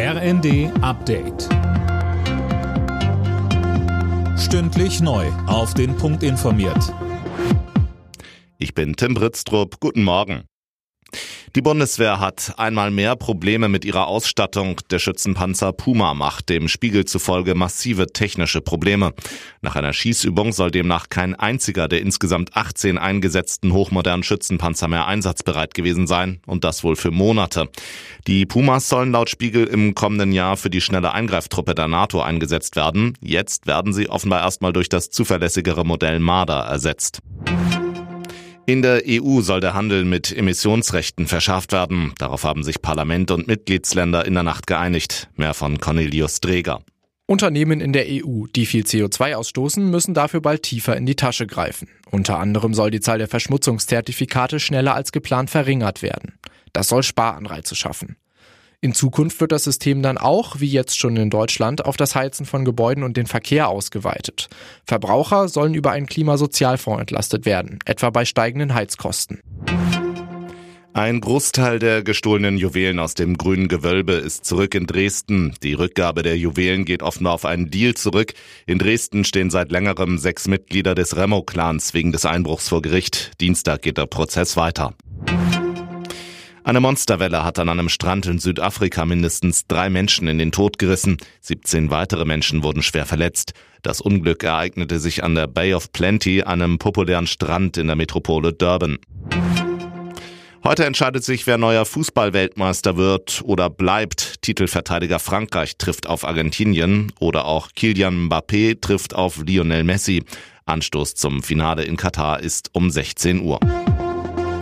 RND Update. Stündlich neu. Auf den Punkt informiert. Ich bin Tim Britztrup. Guten Morgen. Die Bundeswehr hat einmal mehr Probleme mit ihrer Ausstattung. Der Schützenpanzer Puma macht dem Spiegel zufolge massive technische Probleme. Nach einer Schießübung soll demnach kein einziger der insgesamt 18 eingesetzten hochmodernen Schützenpanzer mehr einsatzbereit gewesen sein und das wohl für Monate. Die Pumas sollen laut Spiegel im kommenden Jahr für die schnelle Eingreiftruppe der NATO eingesetzt werden. Jetzt werden sie offenbar erstmal durch das zuverlässigere Modell Marder ersetzt. In der EU soll der Handel mit Emissionsrechten verschärft werden. Darauf haben sich Parlament und Mitgliedsländer in der Nacht geeinigt. Mehr von Cornelius Dreger. Unternehmen in der EU, die viel CO2 ausstoßen, müssen dafür bald tiefer in die Tasche greifen. Unter anderem soll die Zahl der Verschmutzungszertifikate schneller als geplant verringert werden. Das soll Sparanreize schaffen. In Zukunft wird das System dann auch, wie jetzt schon in Deutschland, auf das Heizen von Gebäuden und den Verkehr ausgeweitet. Verbraucher sollen über einen Klimasozialfonds entlastet werden, etwa bei steigenden Heizkosten. Ein Großteil der gestohlenen Juwelen aus dem grünen Gewölbe ist zurück in Dresden. Die Rückgabe der Juwelen geht offenbar auf einen Deal zurück. In Dresden stehen seit längerem sechs Mitglieder des Remo-Clans wegen des Einbruchs vor Gericht. Dienstag geht der Prozess weiter. Eine Monsterwelle hat an einem Strand in Südafrika mindestens drei Menschen in den Tod gerissen. 17 weitere Menschen wurden schwer verletzt. Das Unglück ereignete sich an der Bay of Plenty, einem populären Strand in der Metropole Durban. Heute entscheidet sich, wer neuer Fußballweltmeister wird oder bleibt. Titelverteidiger Frankreich trifft auf Argentinien oder auch Kilian Mbappé trifft auf Lionel Messi. Anstoß zum Finale in Katar ist um 16 Uhr.